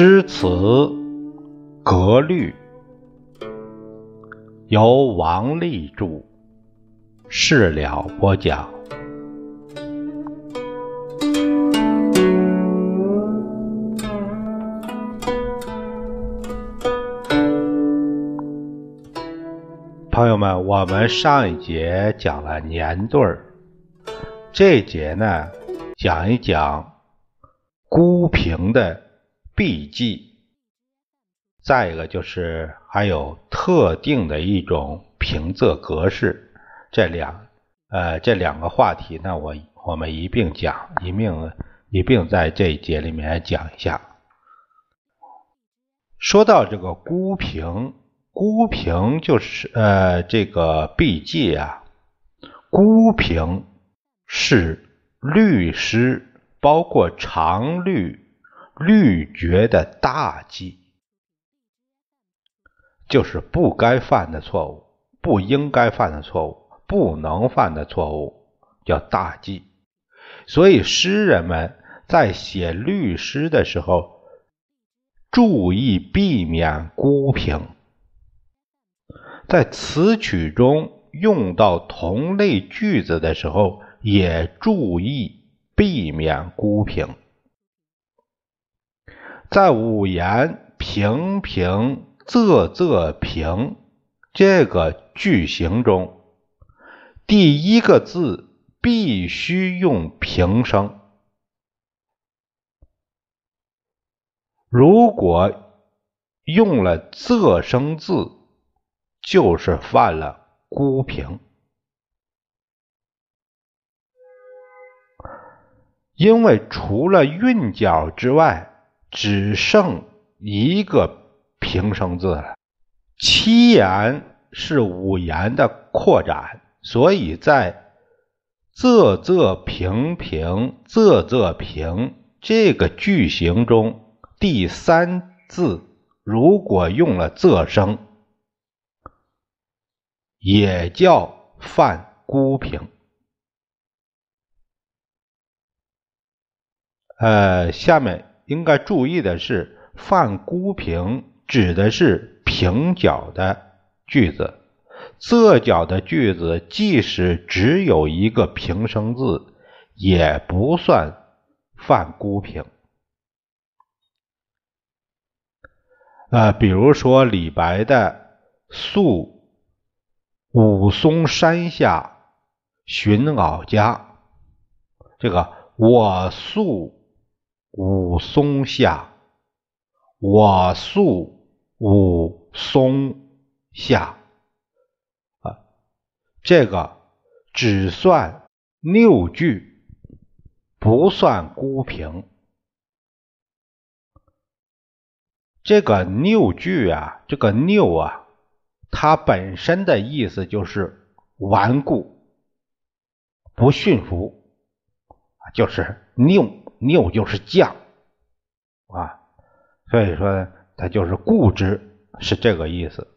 诗词格律，由王立著，事了播讲。朋友们，我们上一节讲了年对儿，这节呢讲一讲孤平的笔记，再一个就是还有特定的一种平仄格式，这两呃这两个话题呢，我我们一并讲，一并一并在这一节里面讲一下。说到这个孤平。孤平就是呃这个笔记啊，孤平是律诗，包括常律、律绝的大忌，就是不该犯的错误，不应该犯的错误，不能犯的错误，叫大忌。所以诗人们在写律诗的时候，注意避免孤平。在词曲中用到同类句子的时候，也注意避免孤平。在五言平平仄仄平这个句型中，第一个字必须用平声。如果用了仄声字，就是犯了孤平，因为除了韵脚之外，只剩一个平声字了。七言是五言的扩展，所以在仄仄平平仄仄平这个句型中，第三字如果用了仄声。也叫犯孤平。呃，下面应该注意的是，犯孤平指的是平角的句子，仄角的句子，即使只有一个平声字，也不算犯孤平。啊，比如说李白的《宿》。武松山下寻老家，这个我宿武松下，我宿武松下啊，这个只算六句，不算孤平。这个六句啊，这个六啊。它本身的意思就是顽固、不驯服，就是拗拗就是犟啊，所以说它就是固执，是这个意思。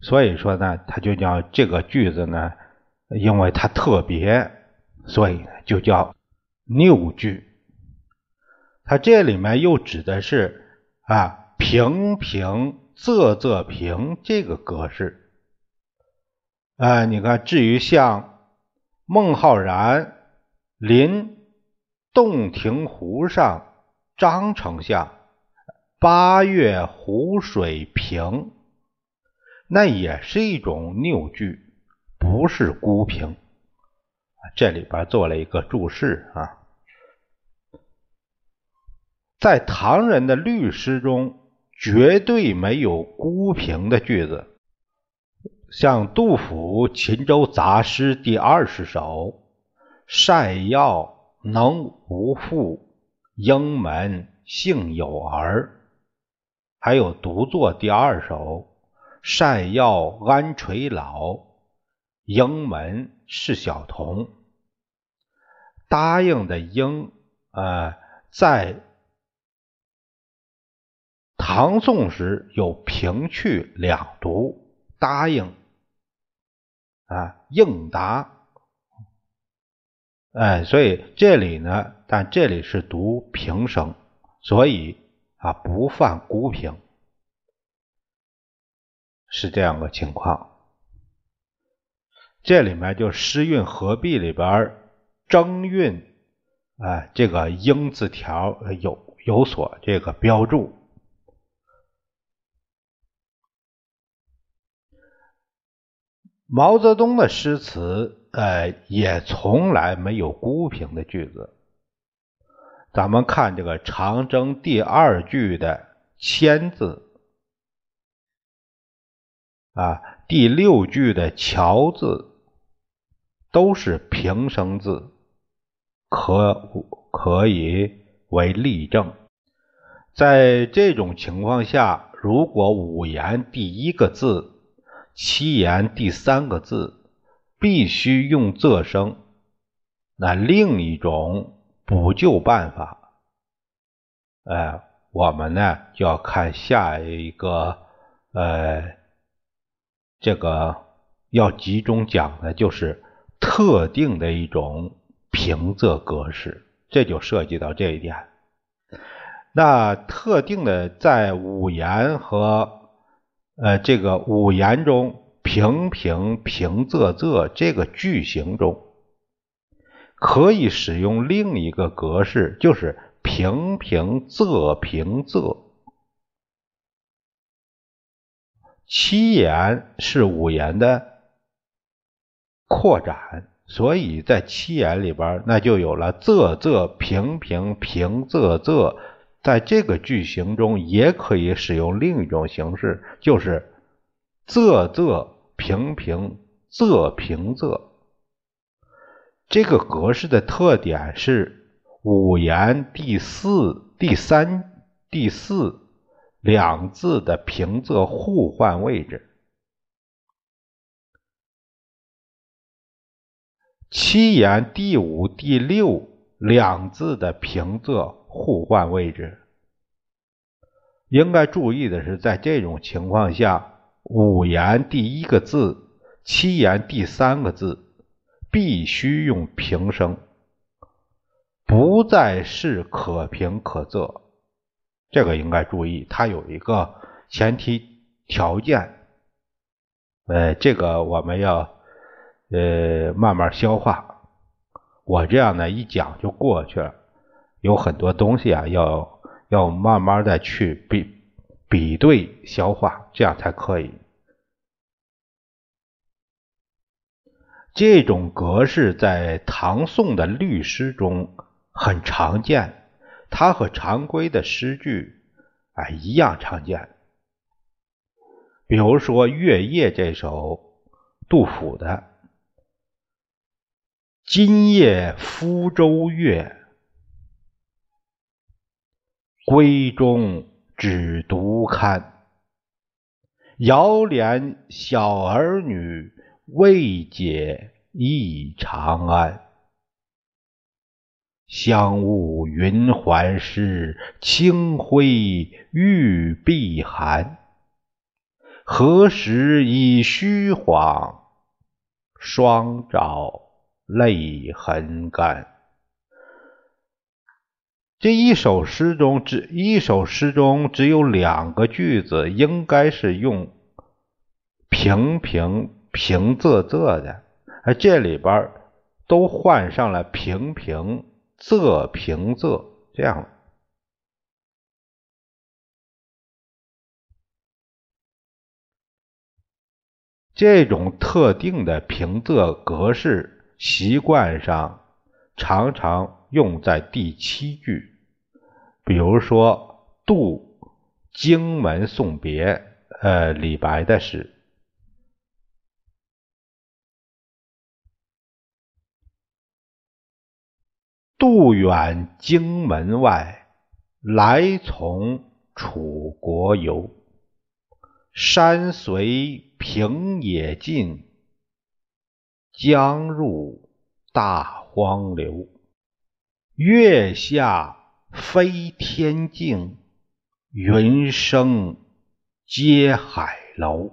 所以说呢，它就叫这个句子呢，因为它特别，所以就叫拗句。它这里面又指的是啊。平平仄仄平这个格式，哎，你看，至于像孟浩然临洞庭湖上，张丞相八月湖水平，那也是一种拗句，不是孤平。这里边做了一个注释啊，在唐人的律诗中。绝对没有孤平的句子，像杜甫《秦州杂诗》第二十首：“善药能无父，应门幸有儿。”还有独坐第二首：“善药安垂老，应门是小童。”答应的应啊，在。唐宋时有平去两读，答应啊应答哎，所以这里呢，但这里是读平声，所以啊不犯孤平，是这样个情况。这里面就诗韵合璧里边征韵，哎，这个英字条有有所这个标注。毛泽东的诗词。呃，也从来没有孤平的句子。咱们看这个长征第二句的“千”字，啊，第六句的“桥”字，都是平声字，可可以为例证。在这种情况下，如果五言第一个字，七言第三个字。必须用仄声，那另一种补救办法，呃，我们呢就要看下一个，呃，这个要集中讲的就是特定的一种平仄格式，这就涉及到这一点。那特定的在五言和呃这个五言中。平平平仄仄这个句型中，可以使用另一个格式，就是平平仄平仄。七言是五言的扩展，所以在七言里边，那就有了仄仄平平平仄仄。在这个句型中，也可以使用另一种形式，就是。仄仄平平仄平仄，这个格式的特点是五言第四、第三、第四两字的平仄互换位置，七言第五、第六两字的平仄互换位置。应该注意的是，在这种情况下。五言第一个字，七言第三个字，必须用平声，不再是可平可仄。这个应该注意，它有一个前提条件。呃，这个我们要呃慢慢消化。我这样呢一讲就过去了，有很多东西啊，要要慢慢的去比比对消化，这样才可以。这种格式在唐宋的律诗中很常见，它和常规的诗句啊一样常见。比如说《月夜》这首杜甫的“今夜福州月，闺中只独看，遥怜小儿女。”未解忆长安，香雾云鬟湿，清辉玉臂寒。何时已虚晃，双照泪痕干。这一首诗中只一首诗中只有两个句子，应该是用平平。平仄仄的，而，这里边都换上了平平仄平仄，这样。这种特定的平仄格式，习惯上常常用在第七句，比如说《渡荆门送别》，呃，李白的诗。渡远荆门外，来从楚国游。山随平野尽，江入大荒流。月下飞天镜，云生接海楼。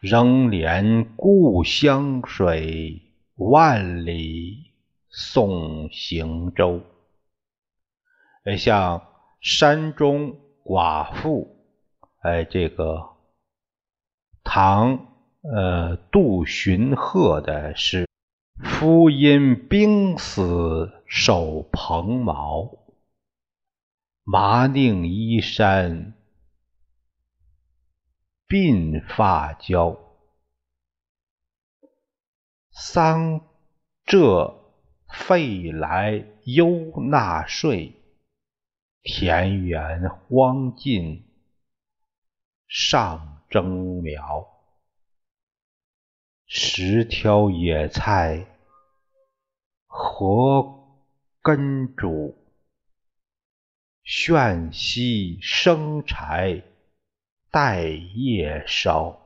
仍怜故乡水。万里送行舟。哎，像山中寡妇，哎，这个唐呃杜荀鹤的诗：“夫因病死守蓬茅，麻宁衣衫鬓发焦。”桑柘费来忧纳税，田园荒尽上征苗。十挑野菜和根煮？炫兮生柴待夜烧。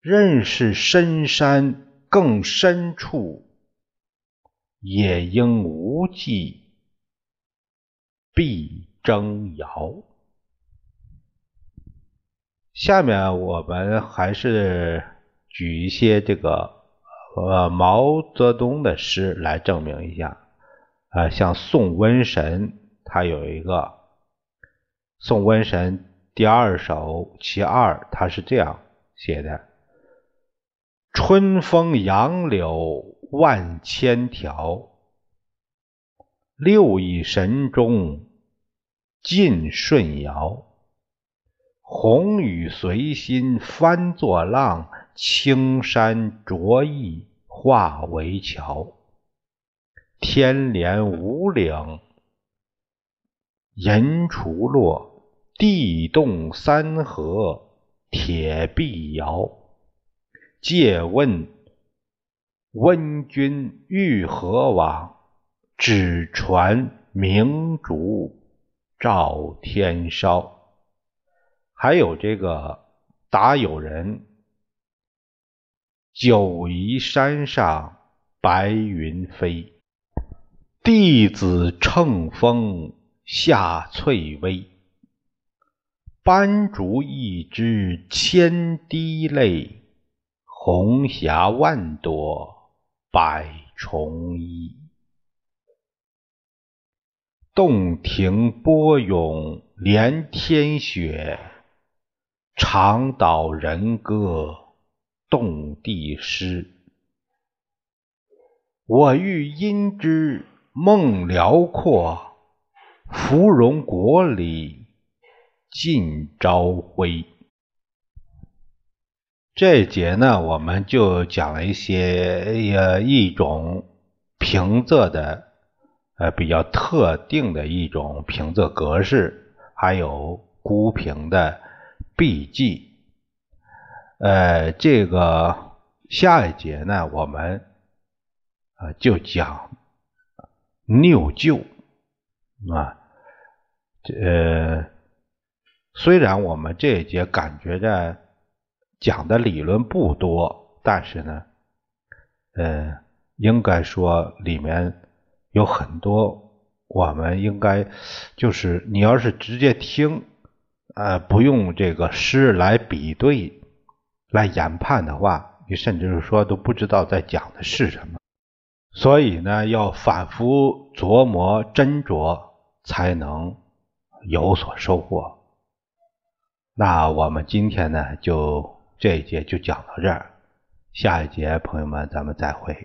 认识深山更深处，也应无际必争遥。下面我们还是举一些这个呃毛泽东的诗来证明一下。啊，像宋瘟神，他有一个《宋瘟神》第二首其二，他是这样写的。春风杨柳万千条，六艺神中尽舜尧。红雨随心翻作浪，青山着意化为桥。天连五岭银锄落，地动三河铁臂摇。借问温君欲何往？只传明烛照天烧。还有这个答友人：九夷山上白云飞，弟子乘风下翠微。斑竹一枝千滴泪。红霞万朵百重衣，洞庭波涌连天雪，长岛人歌动地诗。我欲因之梦辽阔，芙蓉国里尽朝晖。这一节呢，我们就讲了一些呃一种平仄的呃比较特定的一种平仄格式，还有孤平的闭记。呃，这个下一节呢，我们啊就讲拗旧啊。呃，虽然我们这一节感觉着。讲的理论不多，但是呢，呃，应该说里面有很多，我们应该就是你要是直接听，呃，不用这个诗来比对、来研判的话，你甚至是说都不知道在讲的是什么。所以呢，要反复琢磨斟酌，才能有所收获。那我们今天呢，就。这一节就讲到这儿，下一节朋友们咱们再会。